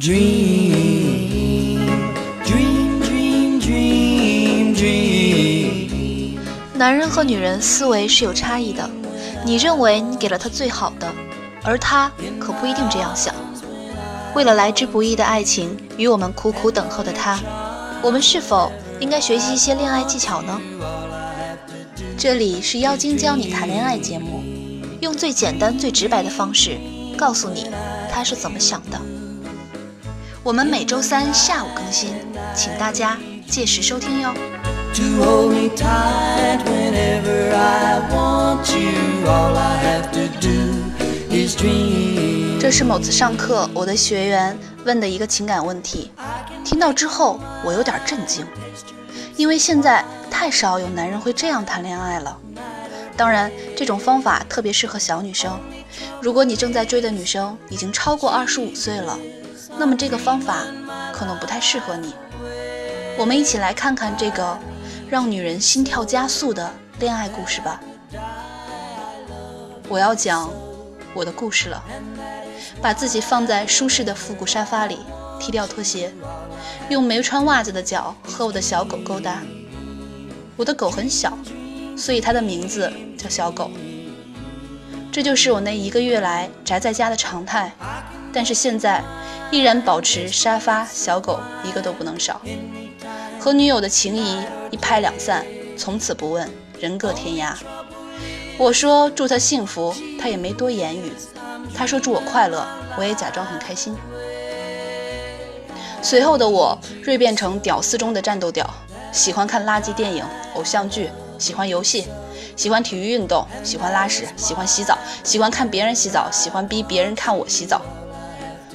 Dream, dream, dream, dream, dream. 男人和女人思维是有差异的，你认为你给了他最好的，而他可不一定这样想。为了来之不易的爱情与我们苦苦等候的他，我们是否应该学习一些恋爱技巧呢？这里是妖精教你谈恋爱节目，用最简单、最直白的方式告诉你他是怎么想的。我们每周三下午更新，请大家届时收听哟。To hold me tight whenever I want you. All I have to do is dream. 这是某次上课我的学员问的一个情感问题，听到之后我有点震惊，因为现在太少有男人会这样谈恋爱了。当然，这种方法特别适合小女生。如果你正在追的女生已经超过二十五岁了，那么这个方法可能不太适合你。我们一起来看看这个让女人心跳加速的恋爱故事吧。我要讲我的故事了。把自己放在舒适的复古沙发里，踢掉拖鞋，用没穿袜子的脚和我的小狗勾搭。我的狗很小，所以它的名字叫小狗。这就是我那一个月来宅在家的常态，但是现在依然保持沙发、小狗一个都不能少。和女友的情谊一拍两散，从此不问，人各天涯。我说祝她幸福，她也没多言语。他说祝我快乐，我也假装很开心。随后的我锐变成屌丝中的战斗屌，喜欢看垃圾电影、偶像剧，喜欢游戏，喜欢体育运动，喜欢拉屎，喜欢洗澡，喜欢看别人洗澡，喜欢逼别人看我洗澡。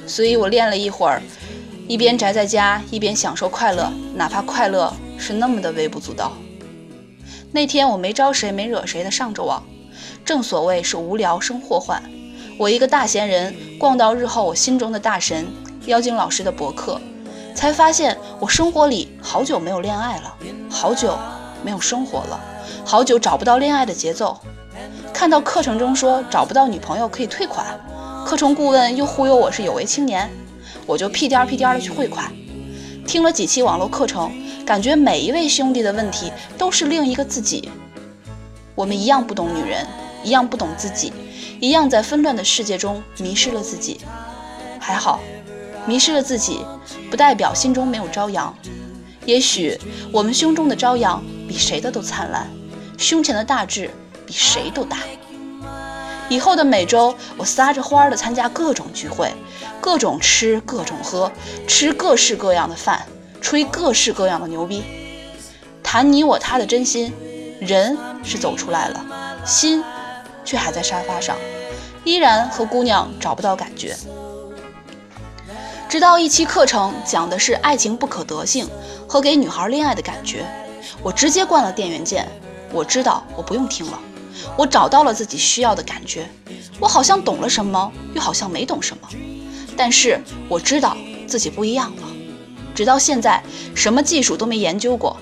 所以我练了一会儿，一边宅在家，一边享受快乐，哪怕快乐是那么的微不足道。那天我没招谁没惹谁的上着网，正所谓是无聊生祸患。我一个大闲人，逛到日后我心中的大神妖精老师的博客，才发现我生活里好久没有恋爱了，好久没有生活了，好久找不到恋爱的节奏。看到课程中说找不到女朋友可以退款，课程顾问又忽悠我是有为青年，我就屁颠儿屁颠儿的去汇款。听了几期网络课程，感觉每一位兄弟的问题都是另一个自己。我们一样不懂女人，一样不懂自己。一样在纷乱的世界中迷失了自己，还好，迷失了自己不代表心中没有朝阳。也许我们胸中的朝阳比谁的都灿烂，胸前的大志比谁都大。以后的每周，我撒着欢儿的参加各种聚会，各种吃，各种喝，吃各式各样的饭，吹各式各样的牛逼，谈你我他的真心。人是走出来了，心。却还在沙发上，依然和姑娘找不到感觉。直到一期课程讲的是爱情不可得性和给女孩恋爱的感觉，我直接关了电源键。我知道我不用听了，我找到了自己需要的感觉。我好像懂了什么，又好像没懂什么。但是我知道自己不一样了。直到现在，什么技术都没研究过。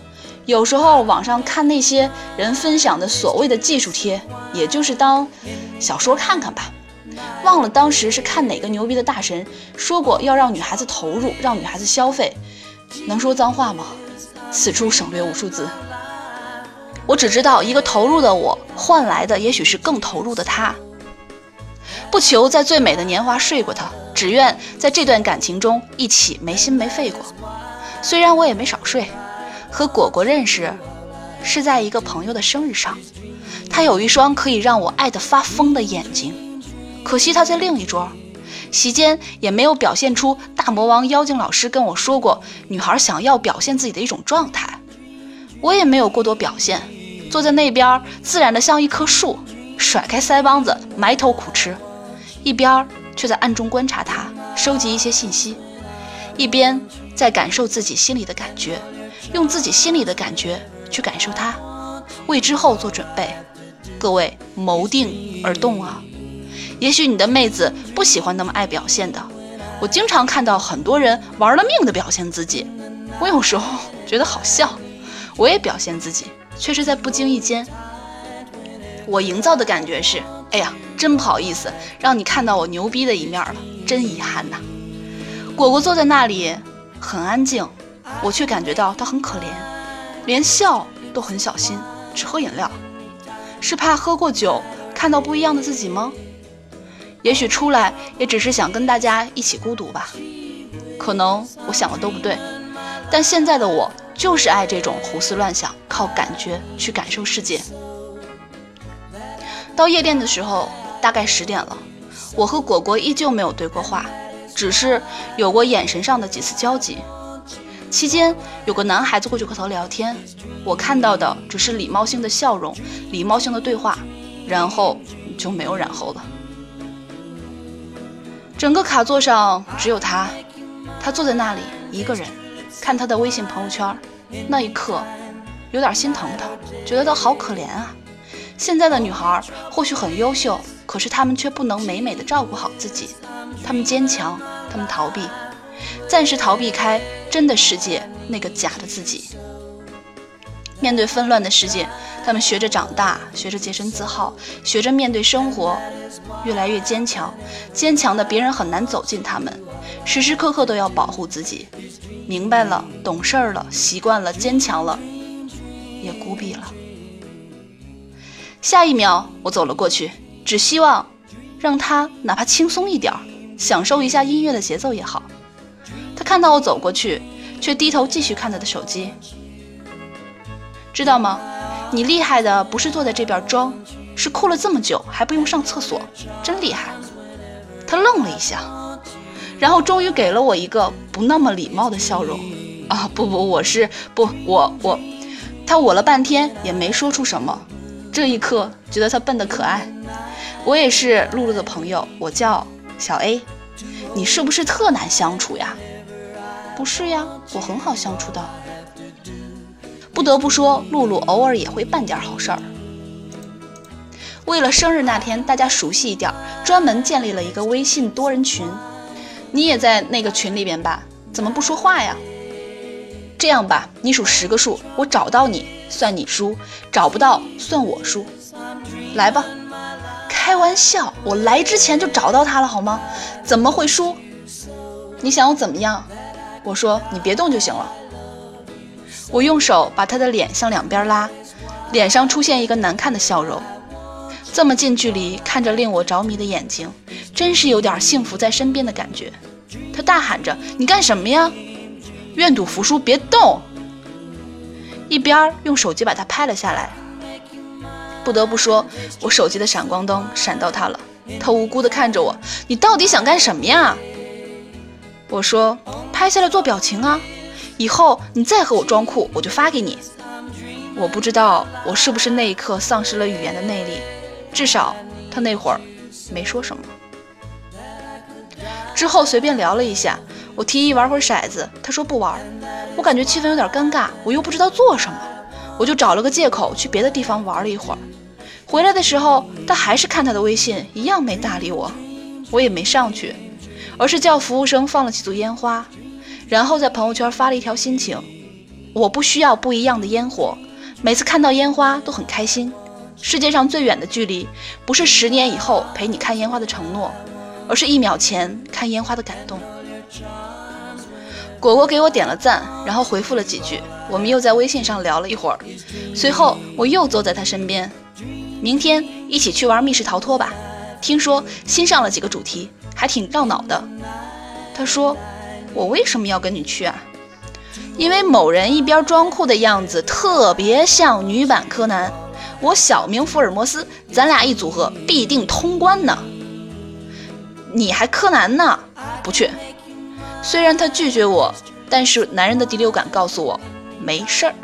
有时候网上看那些人分享的所谓的技术贴，也就是当小说看看吧。忘了当时是看哪个牛逼的大神说过要让女孩子投入，让女孩子消费。能说脏话吗？此处省略无数字。我只知道一个投入的我换来的也许是更投入的他。不求在最美的年华睡过他，只愿在这段感情中一起没心没肺过。虽然我也没少睡。和果果认识，是在一个朋友的生日上。他有一双可以让我爱得发疯的眼睛，可惜他在另一桌。席间也没有表现出大魔王妖精老师跟我说过女孩想要表现自己的一种状态。我也没有过多表现，坐在那边自然的像一棵树，甩开腮帮子埋头苦吃，一边却在暗中观察他，收集一些信息，一边在感受自己心里的感觉。用自己心里的感觉去感受他，为之后做准备。各位谋定而动啊！也许你的妹子不喜欢那么爱表现的。我经常看到很多人玩了命的表现自己，我有时候觉得好笑。我也表现自己，却是在不经意间。我营造的感觉是：哎呀，真不好意思，让你看到我牛逼的一面了，真遗憾呐。果果坐在那里很安静，我却感觉到他很可怜，连笑都很小心，只喝饮料，是怕喝过酒看到不一样的自己吗？也许出来也只是想跟大家一起孤独吧。可能我想的都不对，但现在的我就是爱这种胡思乱想，靠感觉去感受世界。到夜店的时候，大概十点了，我和果果依旧没有对过话。只是有过眼神上的几次交集，期间有个男孩子过去和他聊天，我看到的只是礼貌性的笑容、礼貌性的对话，然后就没有然后了。整个卡座上只有他，他坐在那里一个人，看他的微信朋友圈，那一刻有点心疼他，觉得他好可怜啊。现在的女孩或许很优秀，可是她们却不能美美的照顾好自己。她们坚强，她们逃避，暂时逃避开真的世界那个假的自己。面对纷乱的世界，他们学着长大，学着洁身自好，学着面对生活，越来越坚强。坚强的别人很难走近他们，时时刻刻都要保护自己。明白了，懂事儿了，习惯了，坚强了，也孤僻了。下一秒，我走了过去，只希望让他哪怕轻松一点儿，享受一下音乐的节奏也好。他看到我走过去，却低头继续看他的手机。知道吗？你厉害的不是坐在这边装，是哭了这么久还不用上厕所，真厉害。他愣了一下，然后终于给了我一个不那么礼貌的笑容。啊，不不，我是不我我，他我了半天也没说出什么。这一刻，觉得他笨得可爱。我也是露露的朋友，我叫小 A。你是不是特难相处呀？不是呀，我很好相处的。不得不说，露露偶尔也会办点好事儿。为了生日那天大家熟悉一点，专门建立了一个微信多人群。你也在那个群里边吧？怎么不说话呀？这样吧，你数十个数，我找到你算你输，找不到算我输。来吧，开玩笑，我来之前就找到他了，好吗？怎么会输？你想我怎么样？我说你别动就行了。我用手把他的脸向两边拉，脸上出现一个难看的笑容。这么近距离看着令我着迷的眼睛，真是有点幸福在身边的感觉。他大喊着：“你干什么呀？”愿赌服输，别动！一边用手机把它拍了下来。不得不说，我手机的闪光灯闪到他了。他无辜地看着我：“你到底想干什么呀？”我说：“拍下来做表情啊，以后你再和我装酷，我就发给你。”我不知道我是不是那一刻丧失了语言的内力，至少他那会儿没说什么。之后随便聊了一下。我提议玩会儿骰子，他说不玩。我感觉气氛有点尴尬，我又不知道做什么，我就找了个借口去别的地方玩了一会儿。回来的时候，他还是看他的微信，一样没搭理我。我也没上去，而是叫服务生放了几组烟花，然后在朋友圈发了一条心情：我不需要不一样的烟火，每次看到烟花都很开心。世界上最远的距离，不是十年以后陪你看烟花的承诺，而是一秒前看烟花的感动。果果给我点了赞，然后回复了几句，我们又在微信上聊了一会儿。随后我又坐在他身边，明天一起去玩密室逃脱吧，听说新上了几个主题，还挺绕脑的。他说：“我为什么要跟你去啊？因为某人一边装酷的样子特别像女版柯南，我小名福尔摩斯，咱俩一组合必定通关呢。你还柯南呢？不去。”虽然他拒绝我，但是男人的第六感告诉我没事儿。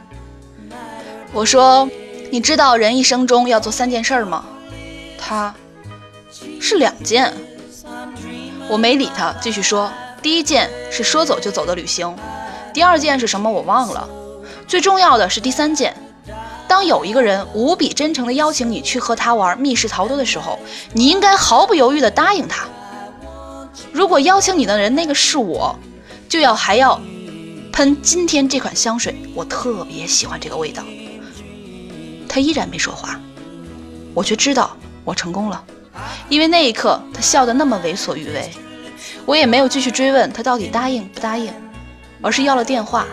我说：“你知道人一生中要做三件事儿吗？”他是两件。我没理他，继续说：“第一件是说走就走的旅行，第二件是什么我忘了。最重要的是第三件。当有一个人无比真诚地邀请你去和他玩密室逃脱的时候，你应该毫不犹豫地答应他。”如果邀请你的人那个是我，就要还要喷今天这款香水，我特别喜欢这个味道。他依然没说话，我却知道我成功了，因为那一刻他笑得那么为所欲为。我也没有继续追问他到底答应不答应，而是要了电话，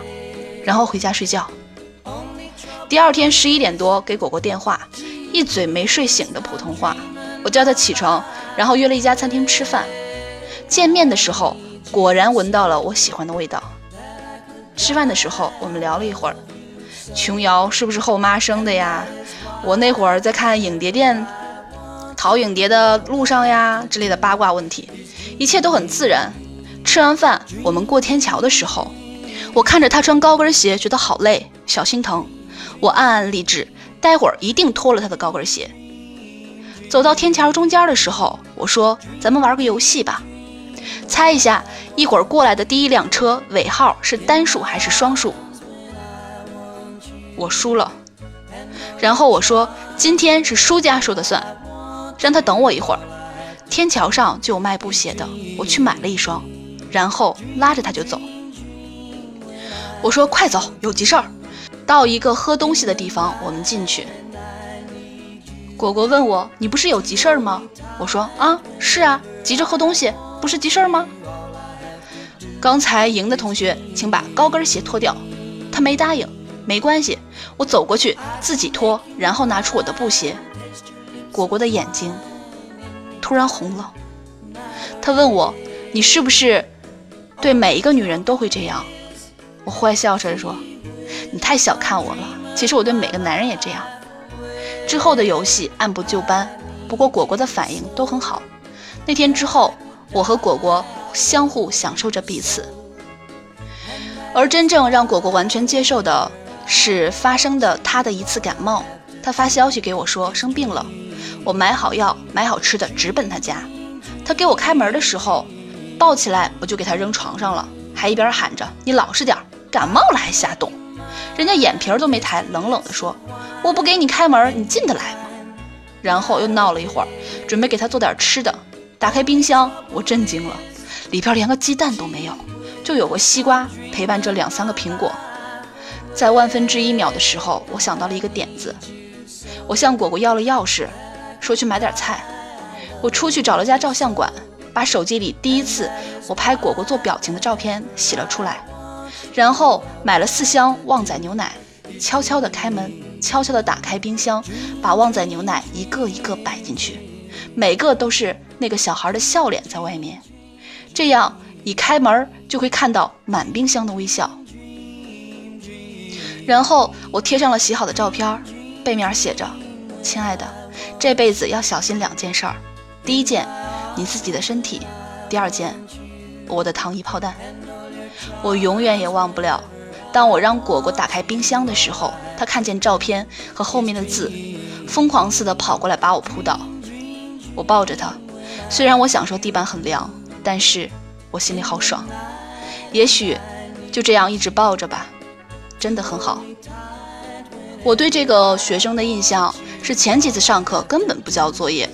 然后回家睡觉。第二天十一点多给果果电话，一嘴没睡醒的普通话。我叫他起床，然后约了一家餐厅吃饭。见面的时候，果然闻到了我喜欢的味道。吃饭的时候，我们聊了一会儿，琼瑶是不是后妈生的呀？我那会儿在看影碟店淘影碟的路上呀之类的八卦问题，一切都很自然。吃完饭，我们过天桥的时候，我看着他穿高跟鞋，觉得好累，小心疼。我暗暗立志，待会儿一定脱了他的高跟鞋。走到天桥中间的时候，我说：“咱们玩个游戏吧，猜一下一会儿过来的第一辆车尾号是单数还是双数。”我输了。然后我说：“今天是输家说的算，让他等我一会儿。”天桥上就有卖布鞋的，我去买了一双，然后拉着他就走。我说：“快走，有急事儿。”到一个喝东西的地方，我们进去。果果问我：“你不是有急事儿吗？”我说：“啊，是啊，急着喝东西，不是急事儿吗？”刚才赢的同学，请把高跟鞋脱掉。他没答应，没关系，我走过去自己脱，然后拿出我的布鞋。果果的眼睛突然红了，他问我：“你是不是对每一个女人都会这样？”我坏笑着说。你太小看我了，其实我对每个男人也这样。之后的游戏按部就班，不过果果的反应都很好。那天之后，我和果果相互享受着彼此。而真正让果果完全接受的是发生的他的一次感冒，他发消息给我说生病了，我买好药买好吃的直奔他家。他给我开门的时候，抱起来我就给他扔床上了，还一边喊着你老实点，感冒了还瞎动。人家眼皮儿都没抬，冷冷地说：“我不给你开门，你进得来吗？”然后又闹了一会儿，准备给他做点吃的。打开冰箱，我震惊了，里边连个鸡蛋都没有，就有个西瓜陪伴着两三个苹果。在万分之一秒的时候，我想到了一个点子，我向果果要了钥匙，说去买点菜。我出去找了家照相馆，把手机里第一次我拍果果做表情的照片洗了出来。然后买了四箱旺仔牛奶，悄悄地开门，悄悄地打开冰箱，把旺仔牛奶一个一个摆进去，每个都是那个小孩的笑脸在外面，这样一开门就会看到满冰箱的微笑。然后我贴上了洗好的照片，背面写着：“亲爱的，这辈子要小心两件事儿，第一件，你自己的身体；第二件，我的糖衣炮弹。”我永远也忘不了，当我让果果打开冰箱的时候，他看见照片和后面的字，疯狂似的跑过来把我扑倒。我抱着他，虽然我想说地板很凉，但是我心里好爽。也许就这样一直抱着吧，真的很好。我对这个学生的印象是前几次上课根本不交作业，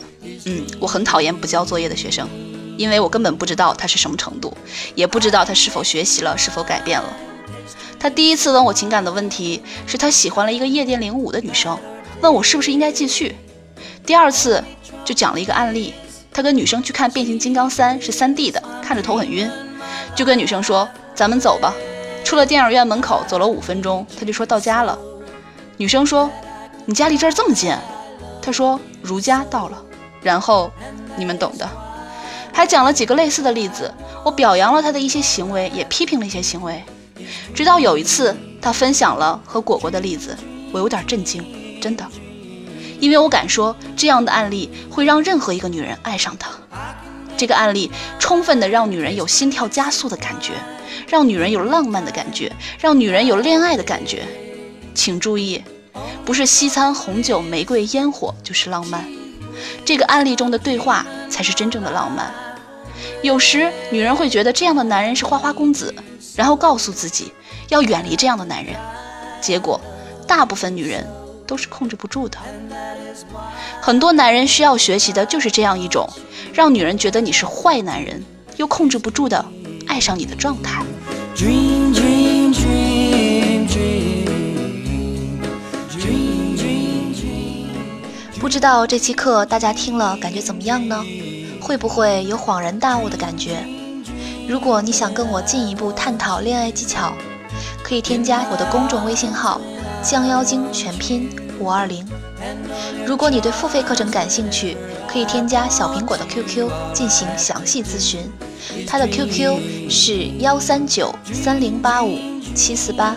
嗯，我很讨厌不交作业的学生。因为我根本不知道他是什么程度，也不知道他是否学习了，是否改变了。他第一次问我情感的问题，是他喜欢了一个夜店领舞的女生，问我是不是应该继续。第二次就讲了一个案例，他跟女生去看《变形金刚三》，是 3D 的，看着头很晕，就跟女生说：“咱们走吧。”出了电影院门口，走了五分钟，他就说到家了。女生说：“你家离这儿这么近？”他说：“如家到了。”然后你们懂的。还讲了几个类似的例子，我表扬了他的一些行为，也批评了一些行为。直到有一次，他分享了和果果的例子，我有点震惊，真的，因为我敢说，这样的案例会让任何一个女人爱上他。这个案例充分的让女人有心跳加速的感觉，让女人有浪漫的感觉，让女人有恋爱的感觉。请注意，不是西餐、红酒、玫瑰、烟火就是浪漫，这个案例中的对话才是真正的浪漫。有时女人会觉得这样的男人是花花公子，然后告诉自己要远离这样的男人，结果大部分女人都是控制不住的。很多男人需要学习的就是这样一种让女人觉得你是坏男人，又控制不住的爱上你的状态。不知道这期课大家听了感觉怎么样呢？会不会有恍然大悟的感觉？如果你想跟我进一步探讨恋爱技巧，可以添加我的公众微信号“降妖精”全拼五二零。如果你对付费课程感兴趣，可以添加小苹果的 QQ 进行详细咨询，他的 QQ 是幺三九三零八五七四八。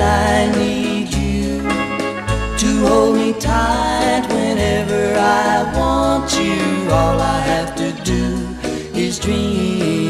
I need you to hold me tight whenever I want you. All I have to do is dream